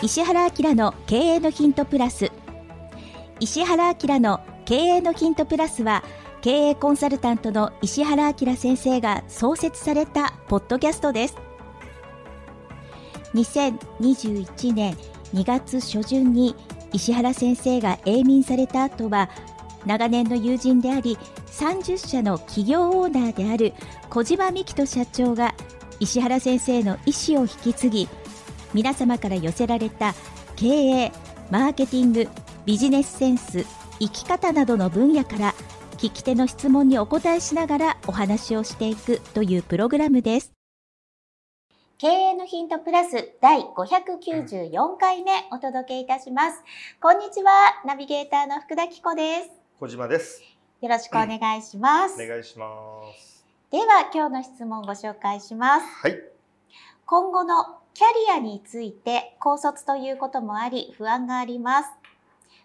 石原明の経営のヒントプラス。石原明の経営のヒントプラスは経営コンサルタントの石原明先生が創設されたポッドキャストです。2021年2月初旬に石原先生が永眠された後は長年の友人であり30社の企業オーナーである小島美希人社長が石原先生の意思を引き継ぎ皆様から寄せられた経営マーケティングビジネスセンス生き方などの分野から聞き手の質問にお答えしながらお話をしていくというプログラムです。経営のヒントプラス第594回目お届けいたします。こんにちはナビゲーターの福田紀子です。小島です。よろしくお願いします、お願いします。では今日の質問をご紹介します。はい。今後のキャリアについて高卒ということもあり不安があります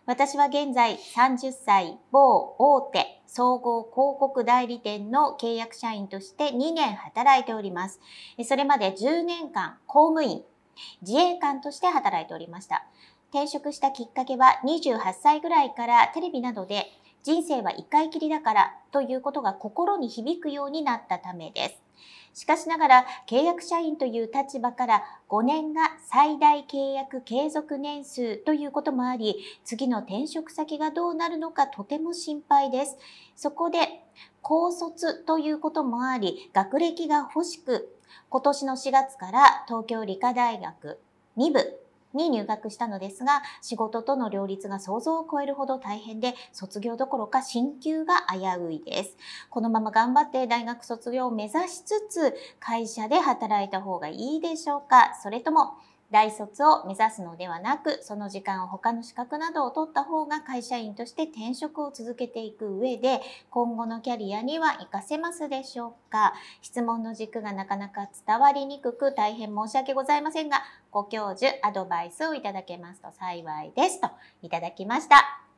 私は現在30歳某大手総合広告代理店の契約社員として2年働いております。それまで10年間公務員、自衛官として働いておりました。転職したきっかけは28歳ぐらいからテレビなどで人生は一回きりだからということが心に響くようになったためです。しかしながら契約社員という立場から5年が最大契約継続年数ということもあり、次の転職先がどうなるのかとても心配です。そこで、高卒ということもあり、学歴が欲しく、今年の4月から東京理科大学2部に入学したのですが、仕事との両立が想像を超えるほど大変で、卒業どころか進級が危ういです。このまま頑張って大学卒業を目指しつつ、会社で働いた方がいいでしょうか？それとも、大卒を目指すのではなく、その時間を他の資格などを取った方が会社員として転職を続けていく上で、今後のキャリアには活かせますでしょうか？質問の軸がなかなか伝わりにくく大変申し訳ございませんが、ご教授、アドバイスをいただけますと幸いですといただきました。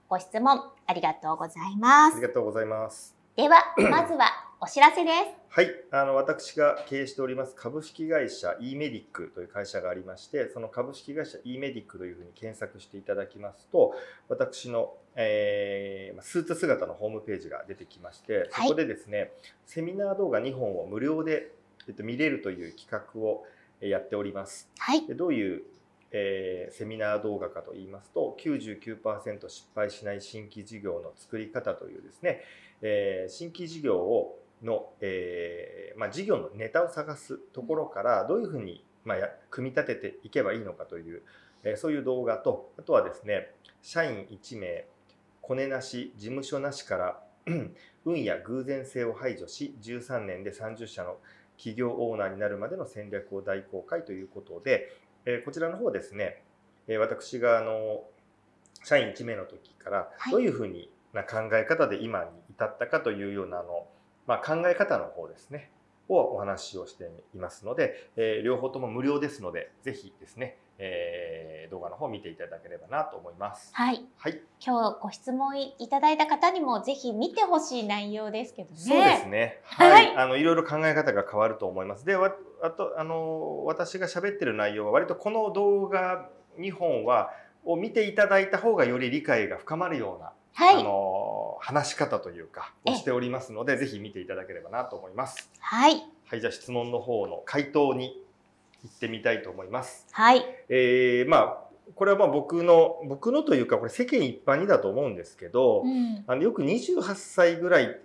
ご質問ありがとうございます。ありがとうございます。では、まずはお知らせです。はい、あの私が経営しております株式会社 e メディックという会社がありまして、その株式会社 e メディックというふうに検索していただきますと、私の、えー、スーツ姿のホームページが出てきまして、そこでですね、はい、セミナー動画2本を無料で、えっと、見れるという企画をやっております。はい、でどういうえー、セミナー動画かと言いますと99%失敗しない新規事業の作り方というですね、えー、新規事業をの、えーまあ、事業のネタを探すところからどういうふうに、まあ、組み立てていけばいいのかという、え、そういう動画とあとはですね社員1名コネなし事務所なしから 運や偶然性を排除し13年で30社の企業オーナーになるまでの戦略を大公開ということで、えー、こちらの方ですね、えー、私があの社員1名の時からどういうふうにな考え方で今に至ったかというようなあの、まあ、考え方の方ですねをお話をしていますので、えー、両方とも無料ですのでぜひですね、えー、動画の方を見ていただければなと思います。はい。はい。今日ご質問いただいた方にもぜひ見てほしい内容ですけどね。そうですね。はい。はい、あのいろいろ考え方が変わると思います。で、あとあの私が喋ってる内容は割とこの動画2本はを見ていただいた方がより理解が深まるようなはい、あの話し方というかをしておりますのでぜひ見ていただければなと思います。はい。はい、じゃあ質問の方の回答に行ってみたいと思います。はい。えー、まあこれはまあ僕の僕のというかこれ世間一般にだと思うんですけど、うん、あのよく28歳ぐらい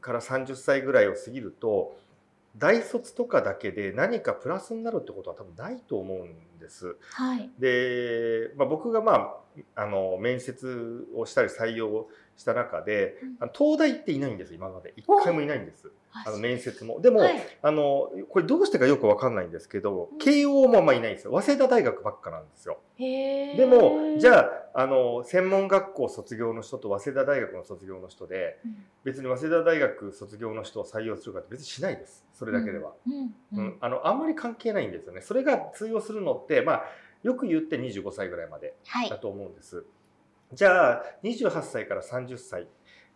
から30歳ぐらいを過ぎると大卒とかだけで何かプラスになるってことは多分ないと思うんです。はい、で、まあ、僕がまああの面接をしたり採用した中で、うん、東大っていないんです今まで一回もいないんです。あの面接も。でも、はい、あのこれどうしてかよくわかんないんですけど、うん、慶応もまあいないんですよ。早稲田大学ばっかなんですよ。でもじゃああの専門学校卒業の人と早稲田大学の卒業の人で、うん、別に早稲田大学卒業の人を採用するかって別にしないです。それだけでは。うん、あのあんまり関係ないんですよね。それが通用するのってまあよく言って25歳ぐらいまでだと思うんです。はい、じゃあ28歳から30歳、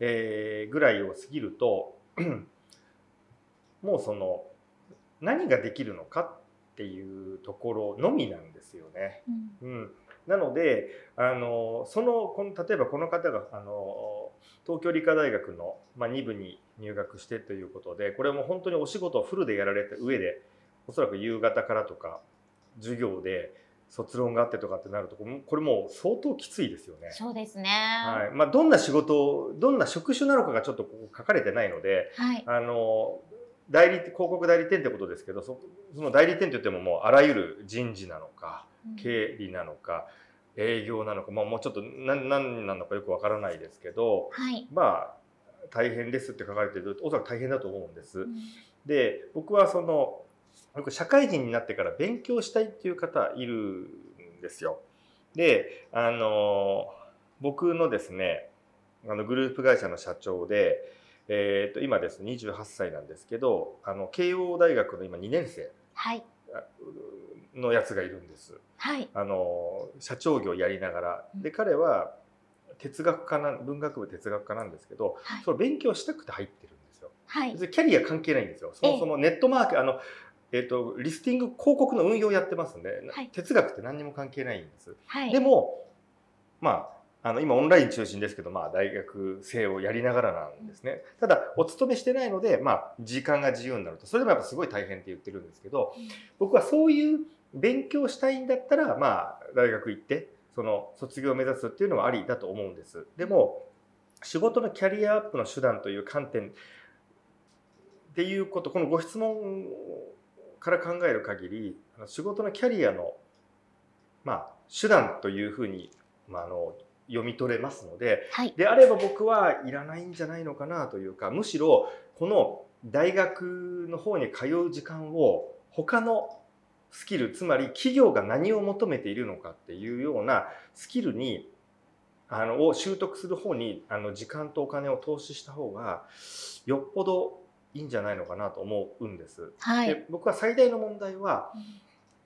えー、ぐらいを過ぎると もうその何ができるのかっっていうところのみなんですよね。うんうん、なのであのそのこの例えばこの方があの東京理科大学の、まあ、2部に入学してということでこれも本当にお仕事をフルでやられた上でおそらく夕方からとか授業で卒論があってとかってなるとこれもう相当きついですよね。そうですね。はいまあ、どんな仕事どんな職種なのかがちょっとここ書かれてないのではい。あの代理広告代理店ってことですけどそその代理店って言ってももうあらゆる人事なのか経理なのか営業なのか、まあ、もうちょっと何何なのかよくわからないですけどはい。まあ大変ですって書かれてるおそらく大変だと思うんです。うんで僕はその僕社会人になってから勉強したいっていう方いるんですよ。であの僕のですねあのグループ会社の社長で、えー、と今ですね28歳なんですけどあの慶応大学の今2年生はい。のやつがいるんです。はい。あの社長業やりながらうんで彼は哲学科な文学部哲学科なんですけど、はいそれ勉強したくて入ってるんですよ。はい。別にキャリア関係ないんですよ。そもそもネットマーケあのえっ、とリスティング広告の運用やってますんで、はい哲学って何にも関係ないんです。はい。でもまああの今オンライン中心ですけど、まあ、大学生をやりながらなんですね。ただお勤めしてないので、まあ、時間が自由になるとそれでもやっぱすごい大変って言ってるんですけど僕はそういう勉強したいんだったら、まあ、大学行ってその卒業を目指すっていうのはありだと思うんです。でも仕事のキャリアアップの手段という観点っていうことこのご質問から考える限り仕事のキャリアの、まあ、手段というふうに、まあ、あの読み取れますのではい。であれば僕はいらないんじゃないのかなというかむしろこの大学の方に通う時間を他のスキルつまり企業が何を求めているのかっていうようなスキルにあのを習得する方にあの時間とお金を投資した方がよっぽどいいんじゃないのかなと思うんです。はい。で僕は最大の問題はうん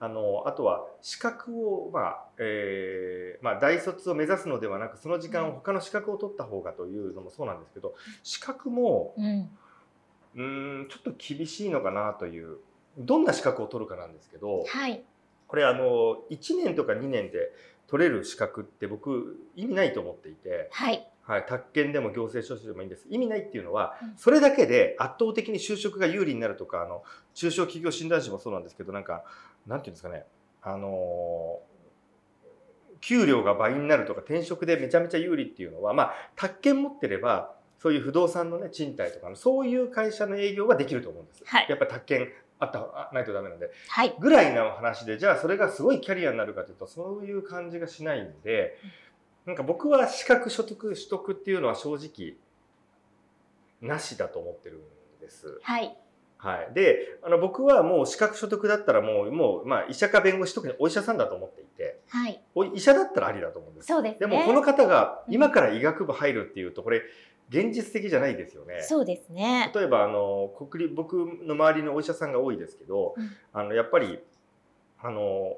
あのあとは資格を、まあえーまあ、大卒を目指すのではなくその時間を他の資格を取った方がというのもそうなんですけど資格もうん。んちょっと厳しいのかなというどんな資格を取るかなんですけどはい。これあの1年とか2年で取れる資格って僕意味ないと思っていて、はい。はい、宅建でも行政書士でもいいんです。意味ないっていうのはうん。それだけで圧倒的に就職が有利になるとかあの中小企業診断士もそうなんですけどなんかなんていうんですかねあの給料が倍になるとか転職でめちゃめちゃ有利っていうのはまあ宅建持ってればそういう不動産のね賃貸とかのそういう会社の営業はできると思うんです、はい。やっぱ宅建あったあないとダメなんで。はい。ぐらいの話でじゃあそれがすごいキャリアになるかというとそういう感じがしないんでなんか僕は資格所得取得っていうのは正直なしだと思ってるんです。はい。はい、であの僕はもう資格所得だったらもうもう、まあ、医者か弁護士特にお医者さんだと思っていてはい。お医者だったらありだと思うんです。そうですね。でもこの方が今から医学部入るっていうとこれ現実的じゃないですよね。そうですね。例えばあの国立僕の周りのお医者さんが多いですけど、うんあのやっぱりあの、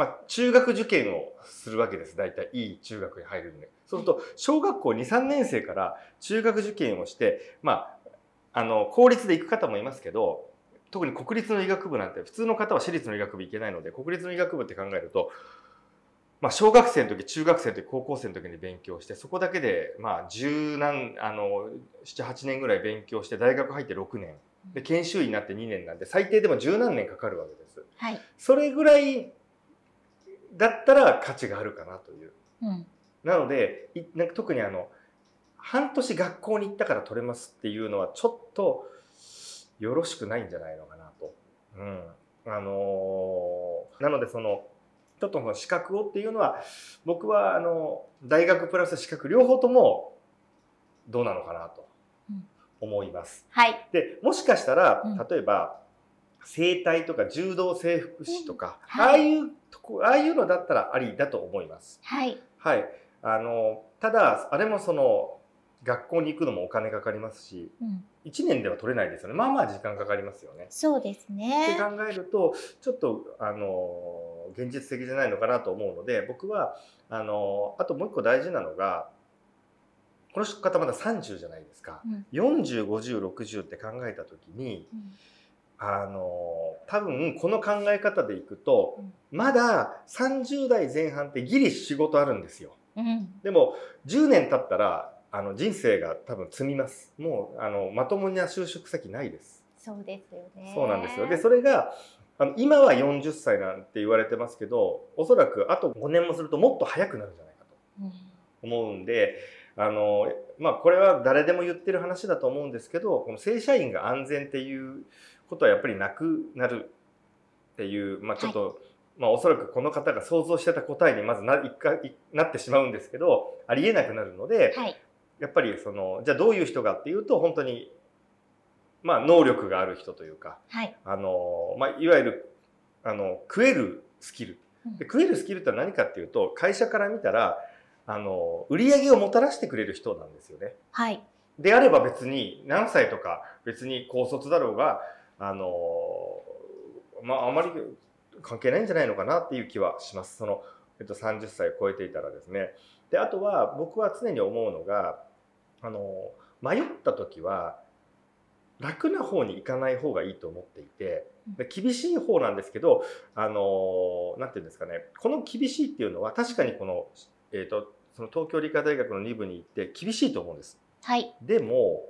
まあ、中学受験をするわけです。大体いい中学に入るんで。そうすると小学校23年生から中学受験をして、まあ、あの公立で行く方もいますけど特に国立の医学部なんて普通の方は私立の医学部行けないので国立の医学部って考えると、まあ、小学生の時中学生の時高校生の時に勉強してそこだけでまあ十何あの78年ぐらい勉強して大学入って6年。で研修医になって2年なんで最低でも十何年かかるわけです。はい。それぐらいだったら価値があるかなといううん。なのでいなんか特にあの半年学校に行ったから取れますっていうのはちょっとよろしくないんじゃないのかなと。うん、あのーなのでそのちょっとその資格をっていうのは僕はあの大学プラス資格両方ともどうなのかなとうん思います。はい。でもしかしたらうん例えば整体とか柔道整復師とか、うんはいああいうとこああいうのだったらありだと思います。はい。はい、あのただあれもその学校に行くのもお金かかりますしうん。1年では取れないですよねまあまあ時間かかりますよね。そうですってね。考えるとちょっとあの現実的じゃないのかなと思うので僕はあのあともう一個大事なのがこの方まだ30じゃないですか。うん405060って考えた時にうんあの多分この考え方でいくと、まだ30代前半ってギリ仕事あるんですよ。うんでも10年経ったらあの人生が多分積みます。もうあのまともな就職先ないです。そうですよね。そうなんですよ。でそれがあの今は40歳なんて言われてますけどおそらくあと5年もするともっと早くなるんじゃないかとうん思うんであの、まあ、これは誰でも言ってる話だと思うんですけどこの正社員が安全っていうことはやっぱりなくなるっていう、まあ、ちょっと、まあ、おそらくこの方が想像してた答えにまずな一回いなってしまうんですけどありえなくなるので、はい。やっぱりそのじゃあどういう人かっていうと本当に、まあ、能力がある人というかはい。あの、まあ、いわゆるあの食えるスキルうんで食えるスキルって何かっていうと会社から見たらあの売り上げをもたらしてくれる人なんですよね。はい。であれば別に何歳とか別に高卒だろうがあの、まあ、あまり関係ないんじゃないのかなっていう気はします。そのえっと、30歳を超えていたらですね。であとは僕は常に思うのがあの迷った時は楽な方に行かない方がいいと思っていてで厳しい方なんですけどあのなんていうんですかねこの厳しいっていうのは確かにこの,、えー、とその東京理科大学の2部に行って厳しいと思うんです。はい。でも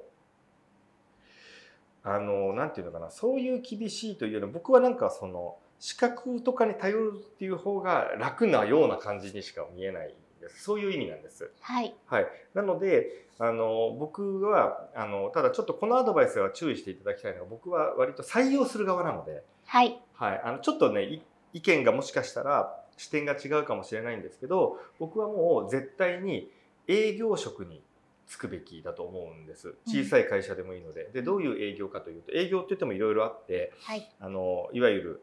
あのなんていうのかなそういう厳しいというより僕はなんかその資格とかに頼るっていう方が楽なような感じにしか見えないですそういう意味なんです。はい。はい、なのであの僕はあのただちょっとこのアドバイスは注意していただきたいのが僕は割と採用する側なので、はい。はい、あのちょっとねい意見がもしかしたら視点が違うかもしれないんですけど僕はもう絶対に営業職に就くべきだと思うんです。小さい会社でもいいので。でどういう営業かというと営業って言ってもいろいろあってはい。あのいわゆる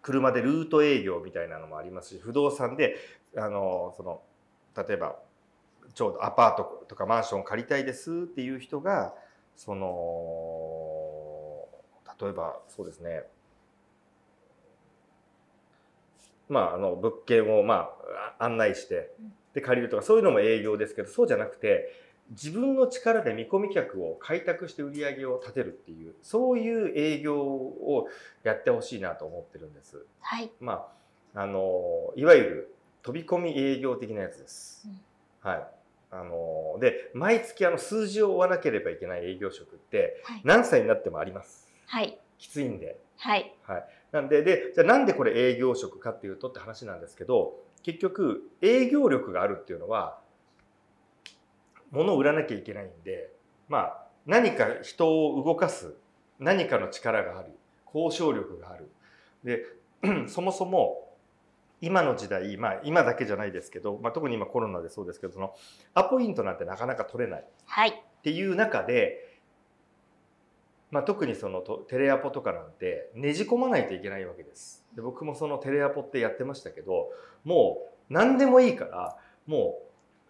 車でルート営業みたいなのもありますし不動産であのその例えばちょうどアパートとかマンションを借りたいですっていう人がその例えばそうですね。まああの物件をまあ案内してで借りるとかそういうのも営業ですけどそうじゃなくて自分の力で見込み客を開拓して売り上げを立てるっていうそういう営業をやってほしいなと思ってるんです。はい。まああのいわゆる飛び込み営業的なやつです。はい。あので毎月あの数字を追わなければいけない営業職ってはい。何歳になってもあります。はい。きついんで。はい。なんででじゃあなんでこれ営業職かっていうとって話なんですけど結局営業力があるっていうのは物を売らなきゃいけないんでまあ何か人を動かす何かの力がある交渉力があるで そもそも今の時代、まあ、今だけじゃないですけど、まあ、特に今コロナでそうですけどそのアポイントなんてなかなか取れないはい。っていう中で、まあ、特にそのとテレアポとかなんてねじ込まないといけないわけです。で僕もそのテレアポってやってましたけどもう何でもいいからも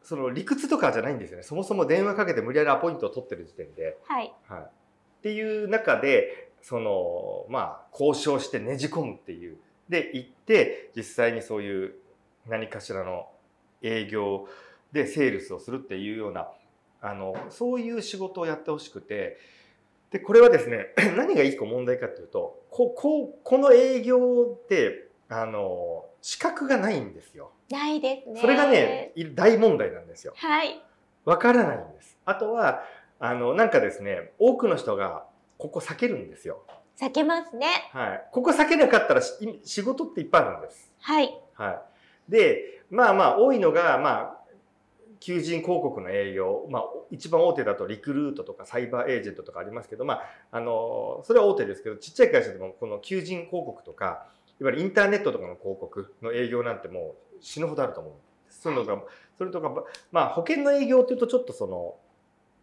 うその理屈とかじゃないんですよね。そもそも電話かけて無理やりアポイントを取ってる時点で、はい。はい、っていう中でそのまあ交渉してねじ込むっていう。で行って実際にそういう何かしらの営業でセールスをするっていうようなあのそういう仕事をやってほしくてでこれはですね 何が一個問題かというとこここの営業ってあの資格がないんですよ。ないですね。それがねい大問題なんですよ。はい。わからないんです。あとはあのなんかですね多くの人がここ避けるんですよ。避けますね。はい。ここ避けなかったらし仕事っていっぱいあるんです。はい。はい。で、まあまあ多いのが、まあ、求人広告の営業、まあ一番大手だとリクルートとかサイバーエージェントとかありますけど、まあ、あの、それは大手ですけど、ちっちゃい会社でもこの求人広告とか、いわゆるインターネットとかの広告の営業なんてもう死ぬほどあると思うんです。そういうのが、それとか、まあ保険の営業っていうとちょっとその、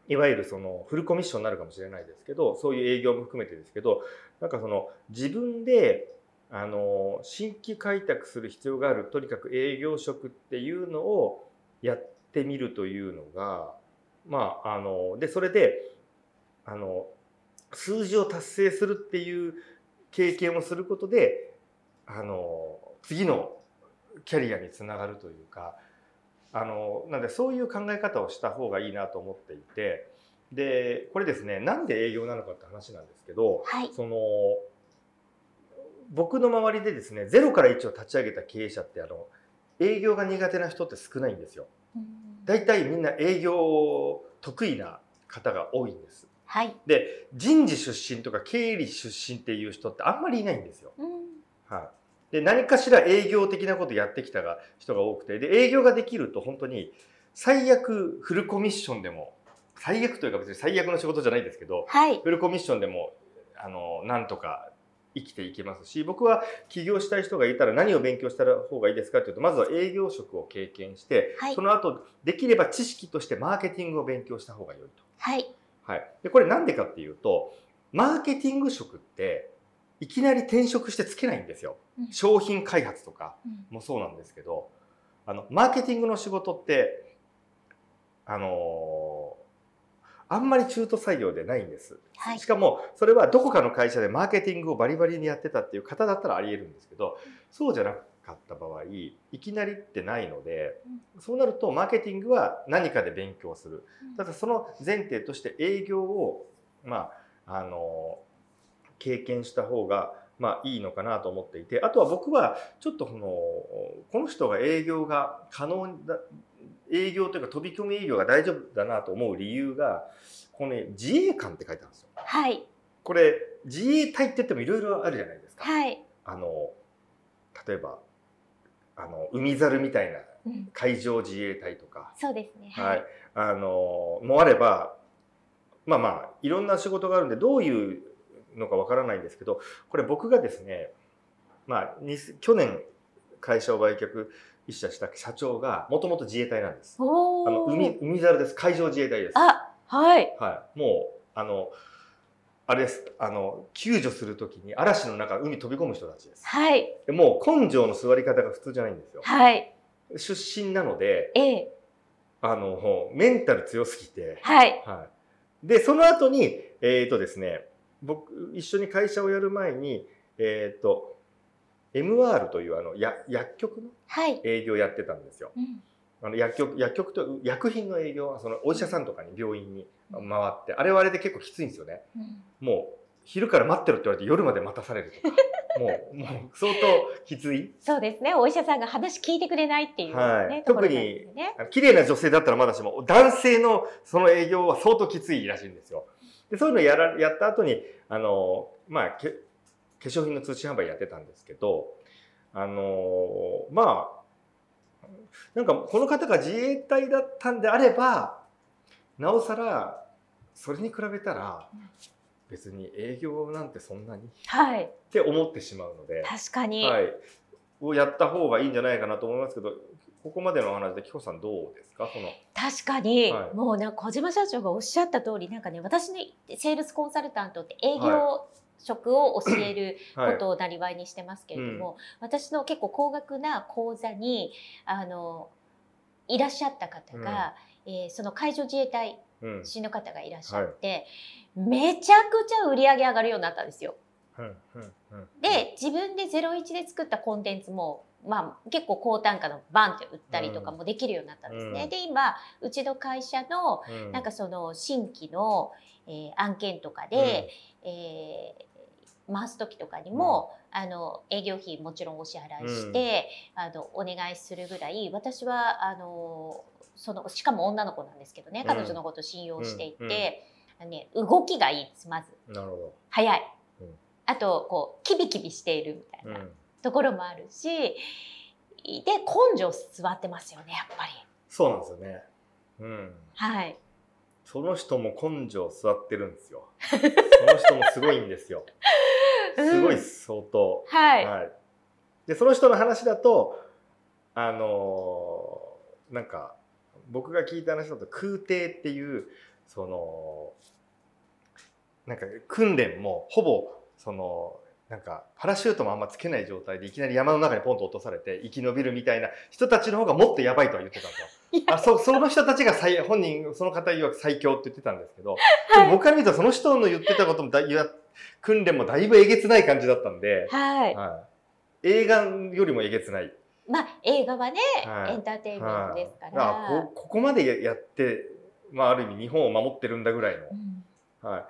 いわゆるそのフルコミッションになるかもしれないですけど、そういう営業も含めてですけど、なんかその自分であの新規開拓する必要があるとにかく営業職っていうのをやってみるというのがまああのでそれであの数字を達成するっていう経験をすることであの次のキャリアにつながるというかあのなんでそういう考え方をした方がいいなと思っていてでこれですねなんで営業なのかって話なんですけど、はい。その僕の周りでですね0から1を立ち上げた経営者ってあの営業が苦手な人って少ないんですよ。うん大体みんな営業得意な方が多いんです。はい。で人事出身とか経理出身っていう人ってあんまりいないんですよ。うんはい、で何かしら営業的なことやってきたが人が多くてで営業ができると本当に最悪フルコミッションでも最悪というか別に最悪の仕事じゃないですけどはい。フルコミッションでもあのなんとか生きていけますし僕は起業したい人がいたら何を勉強した方がいいですかというとまずは営業職を経験して、はい。その後できれば知識としてマーケティングを勉強した方が良いと。はい。はい、でこれなんでかっていうとマーケティング職っていきなり転職してつけないんですよ、うん。商品開発とかうん。もそうなんですけどあのマーケティングの仕事ってあのーあんまり中途採用でないんです、はい。しかもそれはどこかの会社でマーケティングをバリバリにやってたっていう方だったらありえるんですけどそうじゃなかった場合いきなりってないのでそうなるとマーケティングは何かで勉強する。ただその前提として営業をまああの経験した方がまあいいのかなと思っていてあとは僕はちょっとこのこの人が営業が可能だ営業というか飛び込み営業が大丈夫だなと思う理由がこのね自衛官って書いてあるんですよ。はい。これ自衛隊って言ってもいろいろあるじゃないですか。はい。あの例えばあの海猿みたいなうん海上自衛隊とかそうですね。はい。、あのもあればまあまあいろんな仕事があるんでどういうのかわからないんですけどこれ僕がですねまあに去年会社を売却一社した社長がもともと自衛隊なんです。あの海海猿です海上自衛隊です。あ、はい。はい、もうあのあれですあの救助するときに嵐の中海飛び込む人たちです。はい。でもう根性の座り方が普通じゃないんですよ。はい。出身なのでええ。あのメンタル強すぎて。はい。はい、でその後にえっ、とですね僕一緒に会社をやる前にえっ、と MR というあのや薬局のはい。営業やってたんですよ。うんあの薬局薬局と薬品の営業そのお医者さんとかに病院に回ってあれはあれで結構きついんですよね。うんもう昼から待ってろって言われて夜まで待たされるとか もうもう相当きついそうですね。お医者さんが話聞いてくれないっていうね、はいところなんですよね。あの綺麗な女性だったらまだしも男性のその営業は相当きついらしいんですよ。でそういうのやらやった後にあのまあけ化粧品の通信販売やってたんですけどあのまあなんかこの方が自衛隊だったんであればなおさらそれに比べたらうん別に営業なんてそんなにっはい。て思ってしまうので。確かに。はい、をやった方がいいんじゃないかなと思いますけど、ここまでのお話で、紀子さんどうですか？その、確かに、はいもうなんか小島社長がおっしゃった通りなんかね私ねセールスコンサルタントって営業職を教えるはい。ことをなりわいにしてますけれども、私の結構高額な講座にあのいらっしゃった方が、えーその海上自衛隊うん。士の方がいらっしゃって、めちゃくちゃ売り上げ上がるようになったんですよ。うん。うん。うん、で自分で01で作ったコンテンツも、まあ、結構高単価のバンって売ったりとかもできるようになったんですね。うん。で今うちの会社のうん、なんかその新規の、えー案件とかで、えー回す時とかにも、あの営業費もちろんお支払いして、あのお願いするぐらい私はあのそのしかも女の子なんですけどねうん。彼女のこと信用していて、うん。あのね、動きがいいですまず。なるほ早い、うん。あとこうキビキビしているみたいど。う。なんところもあるし、で根性座ってますよねやっぱり。そうなんですよね。うん。はい、その人も根性座ってるんですよ。その人もすごいんですよ。すごい相当。はい、はい。で、その人の話だと、あのーなんか、僕が聞いた話だと空挺っていう、その、なんか訓練もほぼ、その、なんかパラシュートもあんまつけない状態でいきなり山の中にポンと落とされて生き延びるみたいな人たちの方がもっとやばいとは言ってたんですよ。あそその人たちが最本人その方曰く最強って言ってたんですけど、でも僕から見るとその人の言ってたこともだいや訓練もだいぶえげつない感じだったんで、はい、はい、映画よりもえげつない。まあ映画はね、はい。エンターテインメントですかはい。こここまでやってまあ、ある意味日本を守ってるんだぐらいの、うん。はい、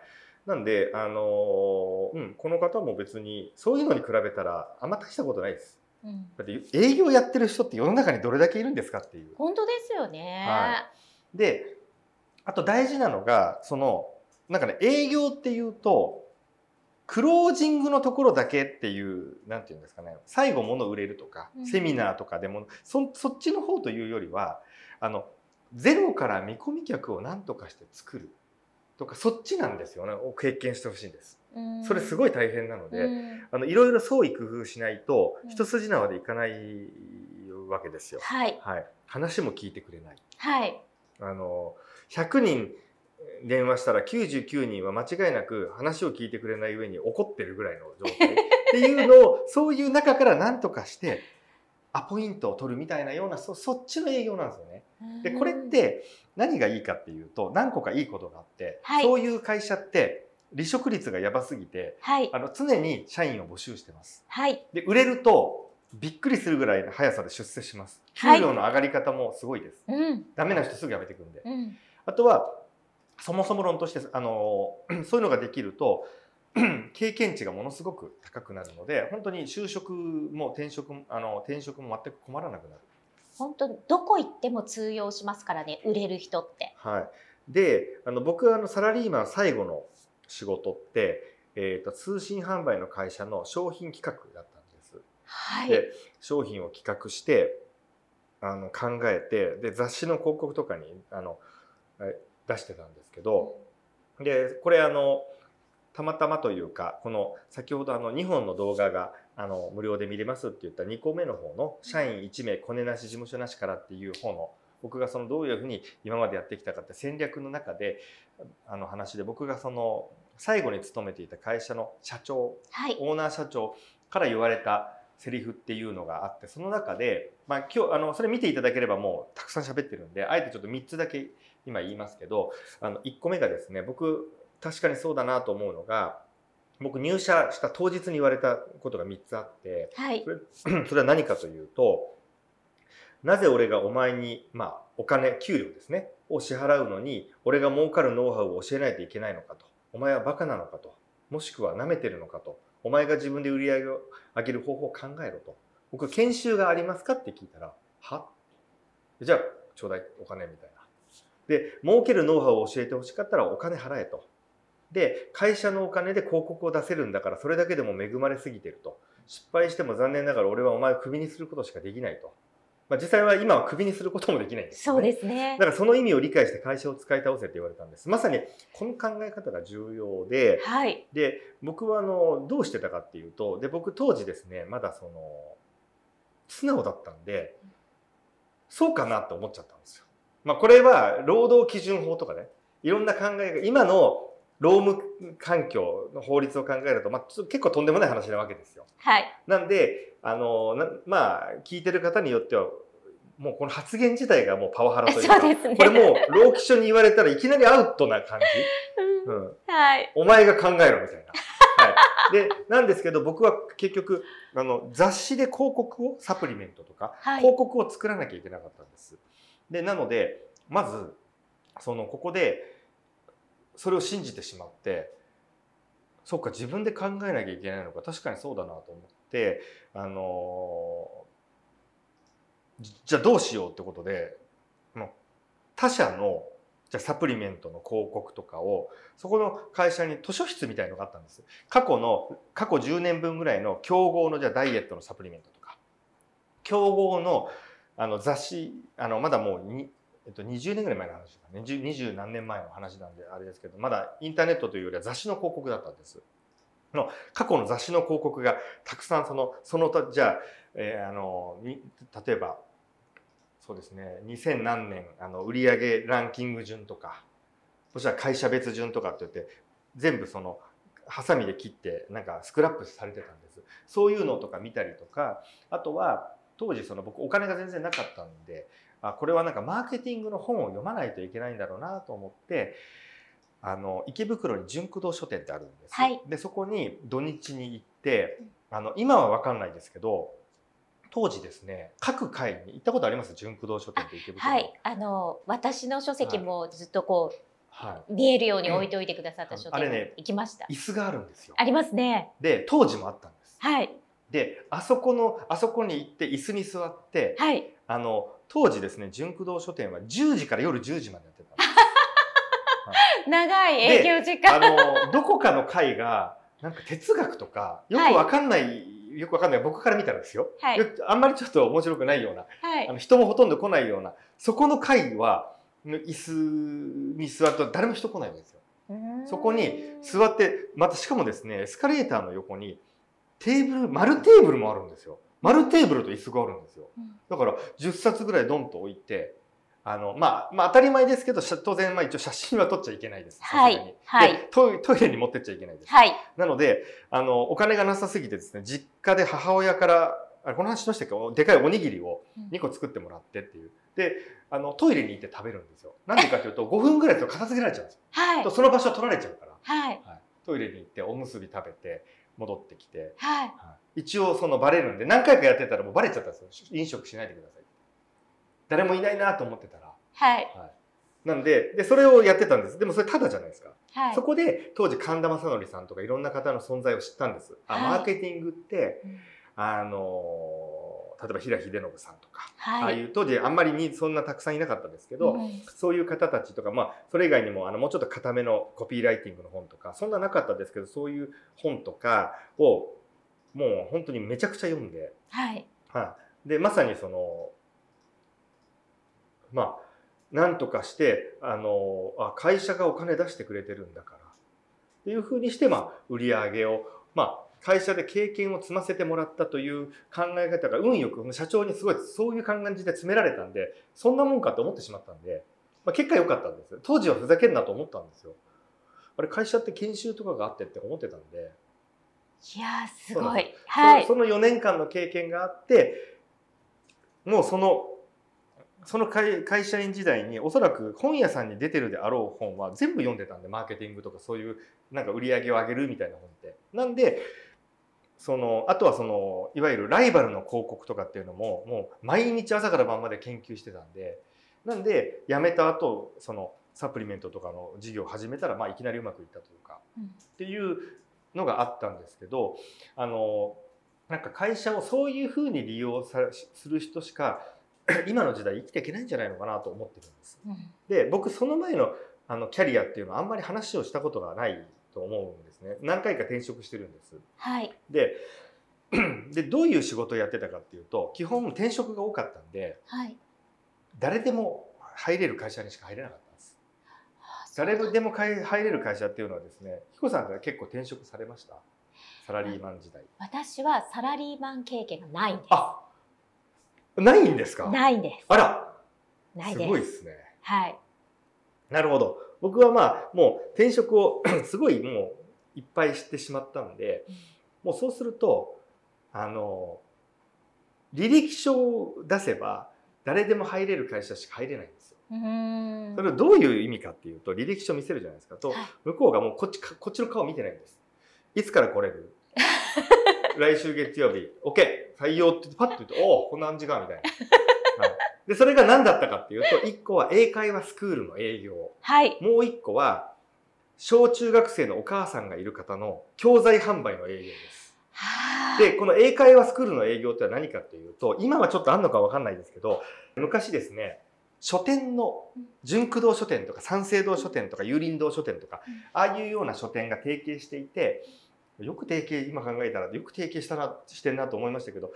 なんで、あのーうん、この方も別にそういうのに比べたらあんま大したことないです。うんだって営業やってる人って世の中にどれだけいるんですかっていう。本当ですよね。はであと大事なのがそのなんかね営業っていうとクロージングのところだけっていうなんていうんですかね最後物売れるとか、うんセミナーとかでもそそっちの方というよりはあのゼロから見込み客を何とかして作るとかそっちなんですよねを経験してほしいんです。うんそれすごい大変なので、うんあのいろいろ創意工夫しないとうん一筋縄でいかないわけですよ。はいはい、話も聞いてくれない。はい。あの100人電話したら99人は間違いなく話を聞いてくれない上に怒ってるぐらいの状態っていうのを そういう中から何とかしてアポイントを取るみたいなようなそそっちの営業なんですよね。でこれって何がいいかっていうと何個かいいことがあって、はいそういう会社って離職率がやばすぎてはいあの常に社員を募集してます。はいで売れるとびっくりするぐらいの速さで出世します。給はい料の上がり方もすごいです。うんダメな人すぐ辞めていくんで。うんあとはそもそも論としてあの そういうのができると 経験値がものすごく高くなるので本当に就職も転職もあの転職も全く困らなくなる。本当どこ行っても通用しますからね売れる人って。はい、であの僕はあのサラリーマン最後の仕事って、えー、と通信販売の会社の商品企画だったんです。はい。で商品を企画してあの考えてで雑誌の広告とかにあのえ出してたんですけどでこれあのたまたまというかこの先ほどあの2本の動画があの無料で見れますって言った2個目の方の「社員1名コネなし事務所なしから」っていう方の僕がそのどういうふうに今までやってきたかって戦略の中であの話で僕がその最後に勤めていた会社の社長はい。オーナー社長から言われたセリフっていうのがあってその中で、まあ、今日あのそれ見ていただければもうたくさん喋ってるんであえてちょっと3つだけ今言いますけどあの1個目がですね僕確かにそうだなと思うのが僕入社した当日に言われたことが3つあってはい。そ。れ それは何かというとなぜ俺がお前に、まあ、お金給料ですねを支払うのに俺が儲かるノウハウを教えないといけないのかとお前はバカなのかともしくは舐めてるのかとお前が自分で売り上げを上げる方法を考えろと僕研修がありますかって聞いたらは？じゃあちょうだいお金みたいな。で儲けるノウハウを教えてほしかったらお金払えとで会社のお金で広告を出せるんだからそれだけでも恵まれすぎてると失敗しても残念ながら俺はお前をクビにすることしかできないと、まあ、実際は今はクビにすることもできないんですよそうねですねだ。からその意味を理解して会社を使い倒せって言われたんですまさにこの考え方が重要ではい。で僕はあのどうしてたかっていうとで僕当時ですねまだその素直だったんでそうかなって思っちゃったんですよ。まあ、これは労働基準法とかねいろんな考えが今の労務環境の法律を考えると、まあ、結構とんでもない話なわけですよ。はい。なんであのなまあ聞いてる方によってはもうこの発言自体がもうパワハラというかね。これもう労基署に言われたらいきなりアウトな感じ。うんうんはい。お前が考えろみたいな。はい、でなんですけど僕は結局あの雑誌で広告をサプリメントとか、はい。広告を作らなきゃいけなかったんです。でなのでまずそのここでそれを信じてしまってそっか自分で考えなきゃいけないのか。確かにそうだなと思ってあのじゃあどうしようってことで他社のじゃサプリメントの広告とかをそこの会社に図書室みたいのがあったんです。過去の過去10年分ぐらいの競合のじゃダイエットのサプリメントとか。競合のあの雑誌あのまだもう、えっと、20年ぐらい前の話だね。20 20何年前の話なんであれですけどまだインターネットというよりは雑誌の広告だったんです。の過去の雑誌の広告がたくさんそのそのたじゃあ,、えーあのに例えばそうですね2000何年あの売上ランキング順とかそしたら会社別順とかって言って全部そのハサミで切ってなんかスクラップされてたんです。そういうのとか見たりとかあとは当時その僕お金が全然なかったんであこれはなんかマーケティングの本を読まないといけないんだろうなと思ってあの池袋に純駆動書店ってあるんです、はい。でそこに土日に行ってあの今は分かんないですけど当時ですね各会に行ったことあります？純駆動書店って池袋。のはい、あの私の書籍もずっとこう、は見えるように置いておいてくださった書店あれね行きました。い、椅子があるんですよ。ありますね。で当時もあったんです。はい。であそこのあそこに行って椅子に座ってはい。あの当時ですね純駆動書店は10時から夜10時までやってたんです 長い営業時間。あのどこかの会がなんか哲学とかよくわかんない、よくわかんない僕から見たらですよ、はいあんまりちょっと面白くないようなはいあの人もほとんど来ないようなそこの会は椅子に座ると誰も人来ないんですよ。そこに座ってまたしかもですねエスカレーターの横にテーブル丸テーブルもあるんですよ。丸テーブルと椅子があるんですよ。うんだから10冊ぐらいドンと置いてあの、まあ、まあ当たり前ですけど当然まあ一応写真は撮っちゃいけないです。はいはいでトイトイレに持ってっちゃいけないです。はい。なのであのお金がなさすぎてですね実家で母親からあこの話しましたけ？どでかいおにぎりを2個作ってもらってっていうであのトイレに行って食べるんですよなんでかというと5分ぐらいだと片付けられちゃうんですよ、はいと。その場所取られちゃうから、はい。はい、トイレに行っておむすび食べて戻ってきて、はい。はい、一応そのバレるんで何回かやってたらもうバレちゃったんですよ。飲食しないでください誰もいないなと思ってたら、はい。はい、なんででそれをやってたんです。でもそれただじゃないですか。はい。そこで当時神田正則さんとかいろんな方の存在を知ったんです。あはい。マーケティングって、うん。あの例えば平秀信さんとか、ああはい。いう当時あんまりにそんなたくさんいなかったですけど、うんそういう方たちとか、まあ、それ以外にもあのもうちょっと固めのコピーライティングの本とかそんななかったですけどそういう本とかをもう本当にめちゃくちゃ読んで、はい。はい、でまさにそのまあなんとかしてあのあ会社がお金出してくれてるんだからっていうふうにして、まあ、売り上げを、まあ、会社で経験を積ませてもらったという考え方が運よく社長にすごいそういう感じで詰められたんでそんなもんかと思ってしまったんで、まあ、結果良かったんです当時はふざけんなと思ったんですよ。あれ会社って研修とかがあってって思ってたんで。いやーすごい。はいそ。その4年間の経験があってもうそのその会会社員時代におそらく本屋さんに出てるであろう本は全部読んでたんでマーケティングとかそういうなんか売り上げを上げるみたいな本って。なんでそのあとはそのいわゆるライバルの広告とかっていうのももう毎日朝から晩まで研究してたんでなんで辞めた後そのサプリメントとかの事業を始めたら、まあ、いきなりうまくいったというか。うんっていうのがあったんですけどあのなんか会社をそういうふうに利用さする人しか 今の時代生きていけないんじゃないのかなと思ってるんです。うんで僕その前のあのキャリアっていうのはあんまり話をしたことがないと思うんですね何回か転職してるんです。はい。で でどういう仕事をやってたかっていうと基本転職が多かったんではい。誰でも入れる会社にしか入れなかったんです。誰でも会入れる会社っていうのはですね彦さんが結構転職されました？サラリーマン時代。私はサラリーマン経験がないんです。あないんですか？ないんです。あらすないです。ごいですね。はい。なるほど。僕はまあもう転職を すごいもういっぱい知ってしまったんで、もうそうするとあの履歴書を出せば誰でも入れる会社しか入れないんですよ。それはどういう意味かっていうと履歴書見せるじゃないですか。とはい。向こうがもうこっちかこっちの顔見てないんです。いつから来れる？来週月曜日。OK 採用って言ってパッと言っておおこんな感じかみたいな。はい、でそれが何だったかっていうと1個は英会話スクールの営業。はい。もう1個は小中学生のお母さんがいる方の教材販売の営業です。はあ。でこの英会話スクールの営業ってのは何かっていうと今はちょっとあんのかわかんないですけど昔ですね書店の純駆動書店とか三省堂書店とか有林堂書店とかうん。ああいうような書店が提携していてよく提携今考えたらよく提携したなしてんなと思いましたけど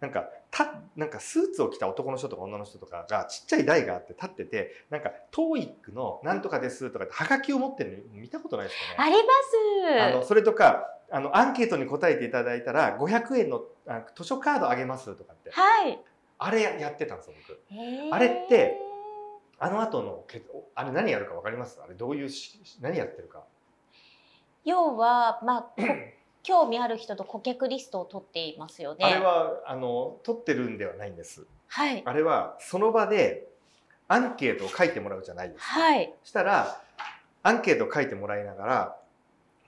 なんかたなんかスーツを着た男の人とか女の人とかがちっちゃい台があって立っててなんか TOEIC のなんとかですとかってはがきを持ってるの見たことないですかね？あります。あのそれとかあのアンケートに答えていただいたら500円のあ図書カードあげますとかって。はい。あれやってたんですよ僕。あれってあの後のけあれ何やるか分かります？あれどういうし何やってるか。要はまあこ興味ある人と顧客リストを取っていますよね。あれはあの取ってるんではないんですはい。あれはその場でアンケートを書いてもらうじゃないですか、はい。したらアンケートを書いてもらいながら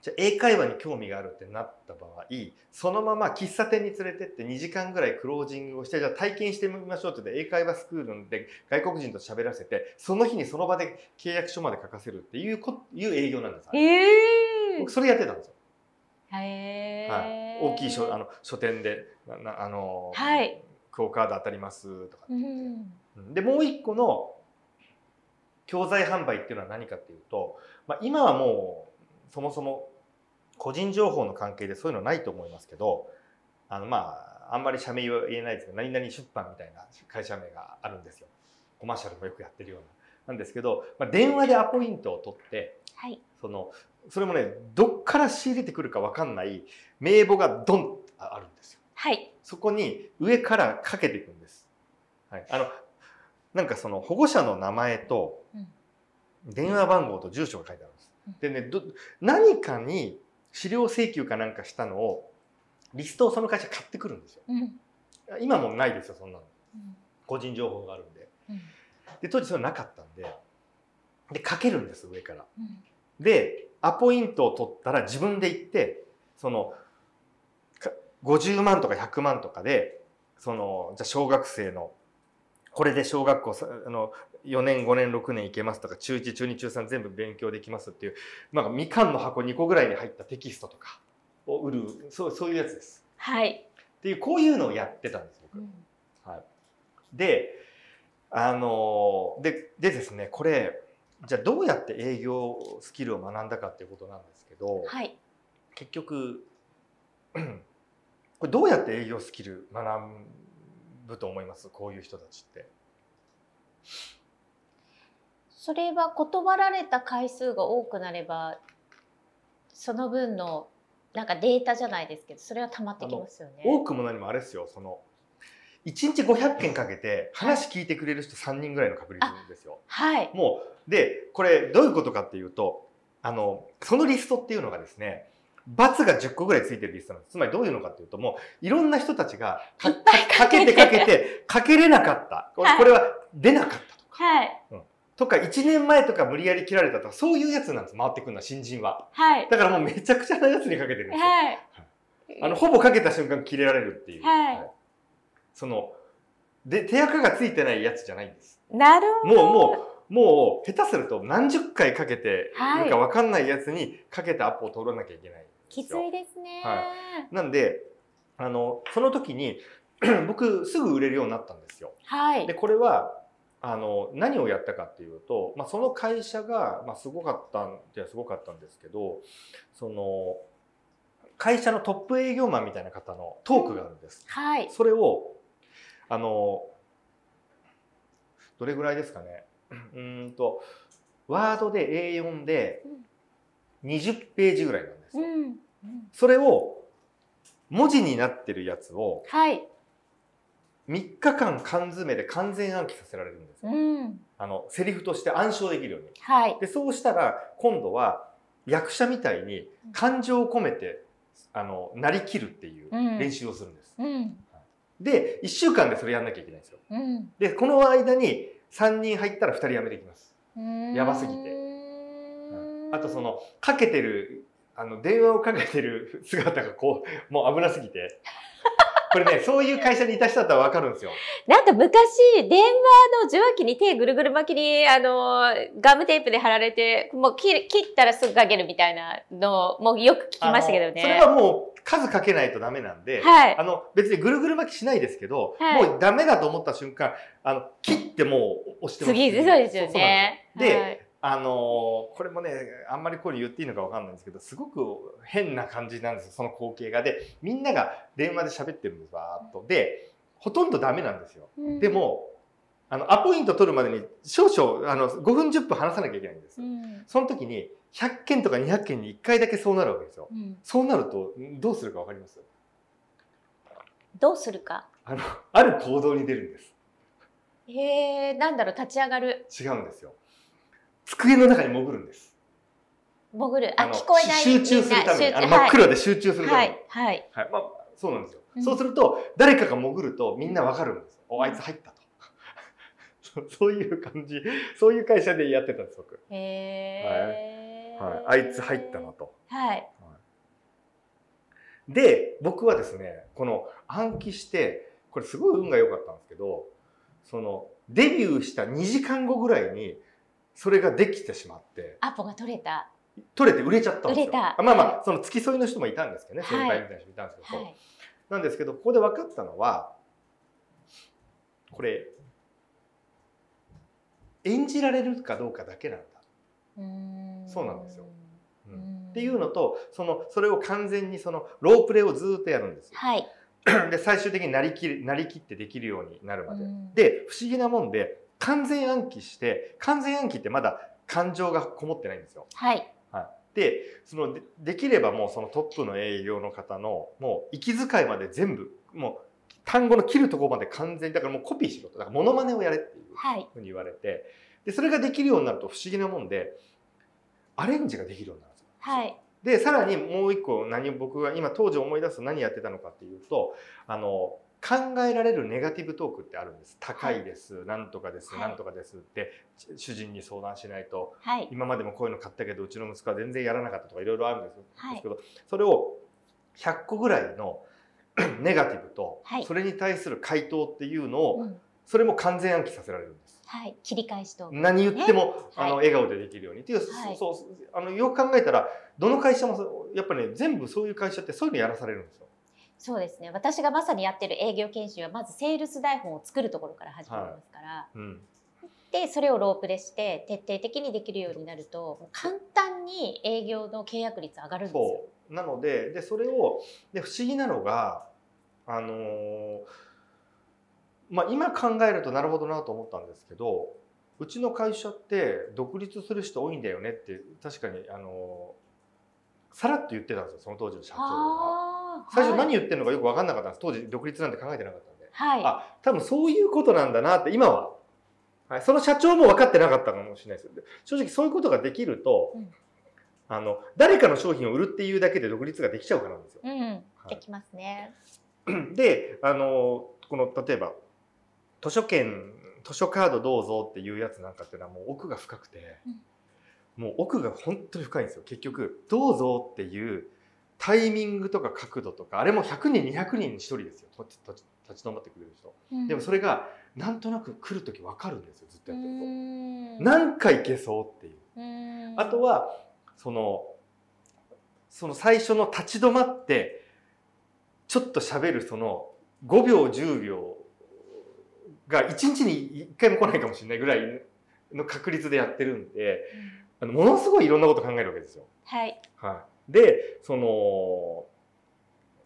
じゃあ英会話に興味があるってなった場合そのまま喫茶店に連れてって2時間ぐらいクロージングをしてじゃあ体験してみましょうって言って英会話スクールで外国人と喋らせてその日にその場で契約書まで書かせるっていうこいう営業なんです、ええ僕それやってたんですよ、へえ、はい、大きい書あの書店でななあの、はい。クオカード当たりますとかうって。ん。うん。でもう一個の教材販売っていうのは何かっていうと、まあ、今はもうそもそも個人情報の関係でそういうのないと思いますけどあのまああんまり社名は言えないですけど何々出版みたいな会社名があるんですよ。コマーシャルもよくやってるような。なんですけど、まあ、電話でアポイントを取ってはい。そのそれもねどっから仕入れてくるか分かんない名簿がドンとあるんですよ。はいそこに上からかけていくんです。はい、あのなんかその保護者の名前と電話番号と住所が書いてあるんです。でねど何かに資料請求かなんかしたのをリストをその会社買ってくるんですよ。うん今もうないですよそんなの。うん個人情報があるんで。うんで当時それなかったんででかけるんです上から。うんでアポイントを取ったら自分で行ってそのか50万とか100万とかでそのじゃあ小学生のこれで小学校さあの4年5年6年行けますとか中1中2中3全部勉強できますっていうなんかみかんの箱2個ぐらいに入ったテキストとかを売るそうそういうやつです。はい、っていうこういうのをやってたんです僕。はい、であのででですねこれじゃあどうやって営業スキルを学んだかっていうことなんですけど、はい結局 これどうやって営業スキル学ぶと思います？こういう人たちって。それは断られた回数が多くなればその分のなんかデータじゃないですけどそれは溜まってきますよね。多くも何もあれですよその1日500件かけて話聞いてくれる人3人ぐらいの確率ですよ。はい、もうでこれどういうことかっていうとあのそのリストっていうのがですね×が10個ぐらいついてるリストなんです。つまりどういうのかっていうともういろんな人たちがかかけて。かけてかけれなかった。これは出なかったとか、はい。とか1年前とか無理やり切られたとかそういうやつなんです。回ってくるのは新人は。はい。だからもうめちゃくちゃなやつにかけてるんですよ、はい。あのほぼかけた瞬間切れられるっていう、はいそので手垢がついてないやつじゃないんです。なるほど。もうもうもう下手すると何十回かけてはい。るか分かんないやつにかけたアポを取らなきゃいけないきついですね。はなんであのその時に 僕すぐ売れるようになったんですよ。はい。でこれはあの何をやったかっていうと、まあ、その会社が、まあ、すごかったんじゃすごかったんですけどその会社のトップ営業マンみたいな方のトークがあるんです。はい。それをあのどれぐらいですかねうーんとワードで A4 で20ページぐらいなんですよ。うんうんそれを文字になってるやつをはい3日間缶詰で完全暗記させられるんですよ。うんあのセリフとして暗唱できるように。はいでそうしたら今度は役者みたいに感情を込めてあのなりきるっていううん練習をするんです。うんで1週間でそれやんなきゃいけないんですよ。うん。でこの間に3人入ったら2人辞めていきます。うん。やばすぎて。あとそのかけてるあの電話をかけてる 姿がこうもう危なすぎてこれねそういう会社にいた人だったら分かるんですよ。なんか昔、電話の受話器に手ぐるぐる巻きに、あの、ガムテープで貼られて、もう切切ったらすぐかけるみたいなのもよく聞きましたけどね。それはもう数かけないとダメなんで、はいあの別にぐるぐる巻きしないですけど、はいもうダメだと思った瞬間あの切ってもう押してます次、そうですよね。で、はいあのーこれもねあんまりこういうの言っていいのかわかんないんですけどすごく変な感じなんですよその光景が。でみんなが電話で喋ってるんですわーっと。でほとんどダメなんですよ。うん。でもあのアポイント取るまでに少々あの5分10分話さなきゃいけないんですうん。その時に100件とか200件に1回だけそうなるわけですよ。うん。そうなるとどうするかわかります？どうするか？あのある行動に出るんです。へえ、なんだろう、立ち上がる。違うんですよ机の中に潜るんです潜る。あ、の聞こえない。集中するためにあの真っ暗で集中するために、はい。はい。はい、まあそうなんですよ、うんそうすると誰かが潜るとみんなわかるんですよ、おあいつ入ったと そうそういう感じそういう会社でやってたんです僕へえ。はい、あいつ入ったなと。はい。で僕はですねこの暗記してこれすごい運が良かったんですけどそのデビューした2時間後ぐらいにそれができてしまってアポが取れた。取れて売れちゃったんですよ。売れたあまあまあ、はその付き添いの人もいたんですけどね、はい先輩みたいな人もいたんですけど、はい。なんですけどここで分かったのはこれ演じられるかどうかだけなんだ、そうなんですよ。っていうのとそのそれを完全にそのロープレをずっとやるんですよ。はい。で最終的になりきるなりきってできるようになるまで。うんで不思議なもんで完全暗記して完全暗記ってまだ感情がこもってないんですよ。はい。はい、でそのでできればもうそのトップの営業の方のもう息遣いまで全部もう単語の切るところまで完全にだからもうコピーしろとだからモノマネをやれっていうはい。ふうに言われてでそれができるようになると不思議なもんでアレンジができるようになるんですよ。はい。でさらにもう一個何僕が今当時思い出すと何やってたのかっていうとあの考えられるネガティブトークってあるんです。高いです、なんとかです、はい。なんとかですって主人に相談しないとはい。今までもこういうの買ったけどうちの息子は全然やらなかったとかいろいろあるんですけどそれを100個ぐらいの ネガティブとはい。それに対する回答っていうのをうん。それも完全暗記させられるんです。はい。切り返しと。何言っても、あのはい。笑顔でできるように。っていう、はい。そうあのよく考えたらどの会社もそうやっぱね全部そういう会社ってそういうのやらされるんですよ。そうですね。私がまさにやってる営業研修はまずセールス台本を作るところから始まりますから。うん、でそれをロープでして徹底的にできるようになると簡単に営業の契約率上がるんですよ。そうなのででそれをで不思議なのがあのーまあ今考えるとなるほどなと思ったんですけどうちの会社って独立する人多いんだよねって確かにあのーさらっと言ってたんですよその当時の社長が。最初何はい。言ってるのかよく分かんなかったんです。当時独立なんて考えてなかったんで。はい。あ多分そういうことなんだなって今は、はい、その社長も分かってなかったかもしれないです。正直そういうことができると、うん。あの誰かの商品を売るっていうだけで独立ができちゃうからなんですよ。うん、できますね。であのこの例えば図書券図書カードどうぞっていうやつなんかっていうのはもう奥が深くて、もう奥が本当に深いんですよ。結局「どうぞ」っていうタイミングとか角度とかあれも100人200人に1人ですよ立ち止まってくれる人。うんでもそれがなんとなく来る時分かるんですよずっとうやってると。ん何回いけそうっていう。うんあとはそのその最初の立ち止まってちょっと喋るその5秒10秒が1日に1回も来ないかもしれないぐらいの確率でやってるんであのものすごいいろんなこと考えるわけですよ。はい。はい、でその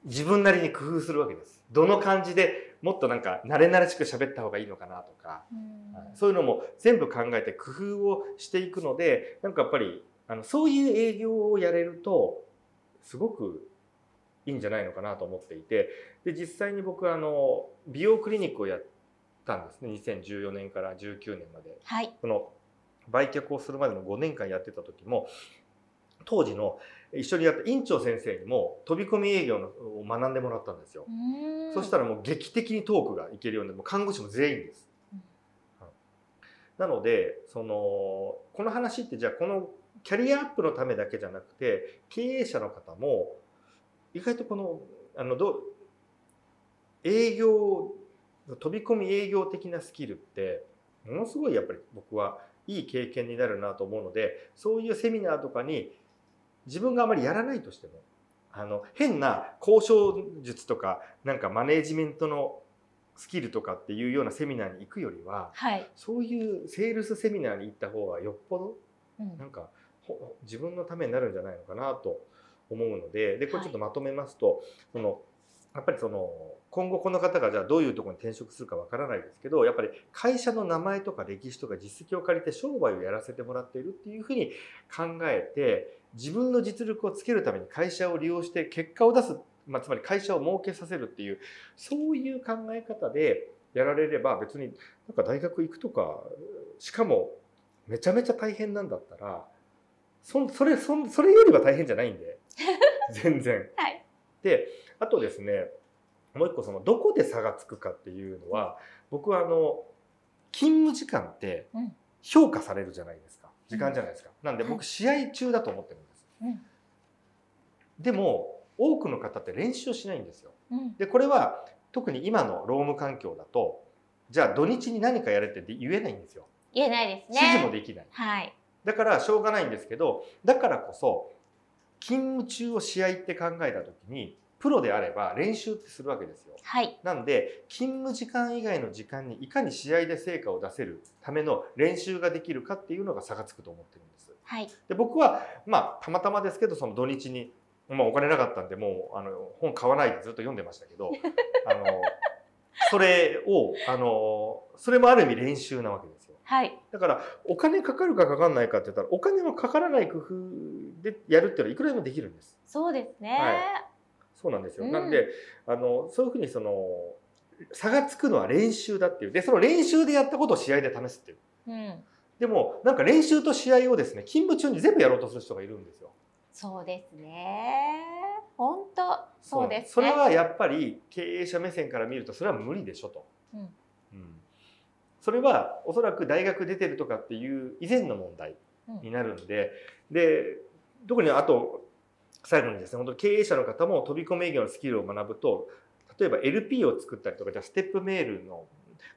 自分なりに工夫するわけです。どの感じでもっとなんか慣れ慣れしく喋った方がいいのかなとか、そういうのも全部考えて工夫をしていくのでなんかやっぱりあのそういう営業をやれるとすごくいいんじゃないのかなと思っていて。で実際に僕あの美容クリニックをやったんですね。2014年から19年まで。はい。この売却をするまでの5年間やってた時も当時の一緒にやった院長先生にも飛び込み営業のを学んでもらったんですよ。うんそしたらもう劇的にトークがいけるようになってもう看護師も全員です。うんはいなのでそのこの話ってじゃあこのキャリアアップのためだけじゃなくて経営者の方も意外とこのあのど営業飛び込み営業的なスキルってものすごいやっぱり僕はいい経験になるなと思うのでそういうセミナーとかに自分があまりやらないとしてもあの変な交渉術とかなんかマネージメントのスキルとかっていうようなセミナーに行くよりははい。そういうセールスセミナーに行った方がよっぽどうんなんかほ自分のためになるんじゃないのかなと思うのででこれちょっとまとめますと、そのやっぱりその今後この方がじゃあどういうところに転職するかわからないですけどやっぱり会社の名前とか歴史とか実績を借りて商売をやらせてもらっているっていうふうに考えて自分の実力をつけるために会社を利用して結果を出す、まあ、つまり会社を儲けさせるっていうそういう考え方でやられれば別になんか大学行くとかしかもめちゃめちゃ大変なんだったらそんそれそんそれよりは大変じゃないんで 全然。はい。であとですねもう一個そのどこで差がつくかっていうのは僕はあの勤務時間ってうん評価されるじゃないですか時間じゃないですか。なんで僕試合中だと思ってるんです。うんでも多くの方って練習しないんですよ。うんでこれは特に今の労務環境だとじゃあ土日に何かやれって言えないんですよ。言えないですね。指示もできない。はい。だからしょうがないんですけどだからこそ勤務中を試合って考えた時にプロであれば練習ってするわけですよ。はい。なんで勤務時間以外の時間にいかに試合で成果を出せるための練習ができるかっていうのが差がつくと思ってるんです。はい。で僕はまあたまたまですけどその土日に、まあ、お金なかったんでもうあの本買わないでずっと読んでましたけど あのそれをあのそれもある意味練習なわけですよ。はい。だからお金かかるかかかんないかって言ったらお金のかからない工夫でやるっていうのはいくらでもできるんです。そうですね。はいそうなんですよ。うんなんであのそういうふうにその差がつくのは練習だっていうでその練習でやったことを試合で試すっていう。うん。でもなんか練習と試合をですね勤務中に全部やろうとする人がいるんですよ。そうですね。本当そうですね。それはやっぱり経営者目線から見るとそれは無理でしょと。うんうんそれはおそらく大学出てるとかっていう以前の問題になるんで、で特にあと最後にですね本当に経営者の方も飛び込み営業のスキルを学ぶと例えば LP を作ったりとかじゃあステップメールの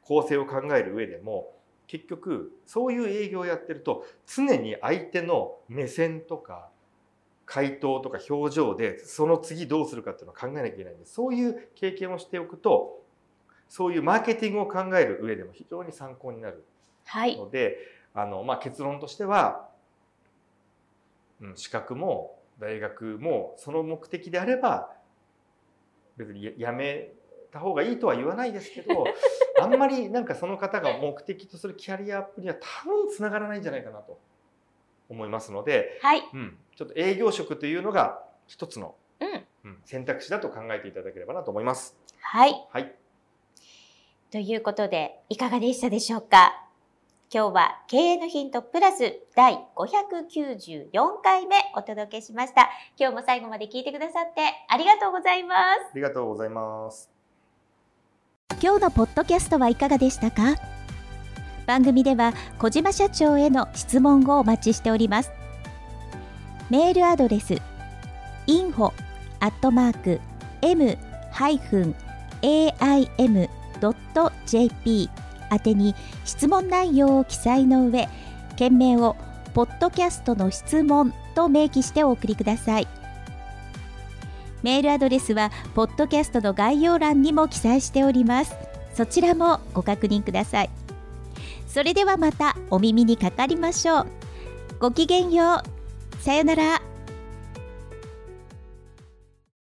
構成を考える上でも結局そういう営業をやってると常に相手の目線とか回答とか表情でその次どうするかっていうのを考えなきゃいけないんでそういう経験をしておくとそういうマーケティングを考える上でも非常に参考になるはい。のであの、まあ、結論としては、うん、資格も大学もその目的であれば別にややめた方がいいとは言わないですけど あんまりなんかその方が目的とするキャリアアップには多分つながらないんじゃないかなと思いますので、はい。うん、ちょっと営業職というのが一つの、うん。うん、選択肢だと考えていただければなと思います。はい。はい、ということで、いかがでしたでしょうか？今日は経営のヒントプラス第594回目お届けしました。今日も最後まで聞いてくださってありがとうございます。ありがとうございます。今日のポッドキャストはいかがでしたか？番組では小島社長への質問をお待ちしておりますメールアドレス info アットマーク m-aim.jp 宛てに質問内容を記載の上件名をポッドキャストの質問と明記してお送りください。メールアドレスはポッドキャストの概要欄にも記載しております。そちらもご確認ください。それではまたお耳にかかりましょう。ごきげんよう。さよなら。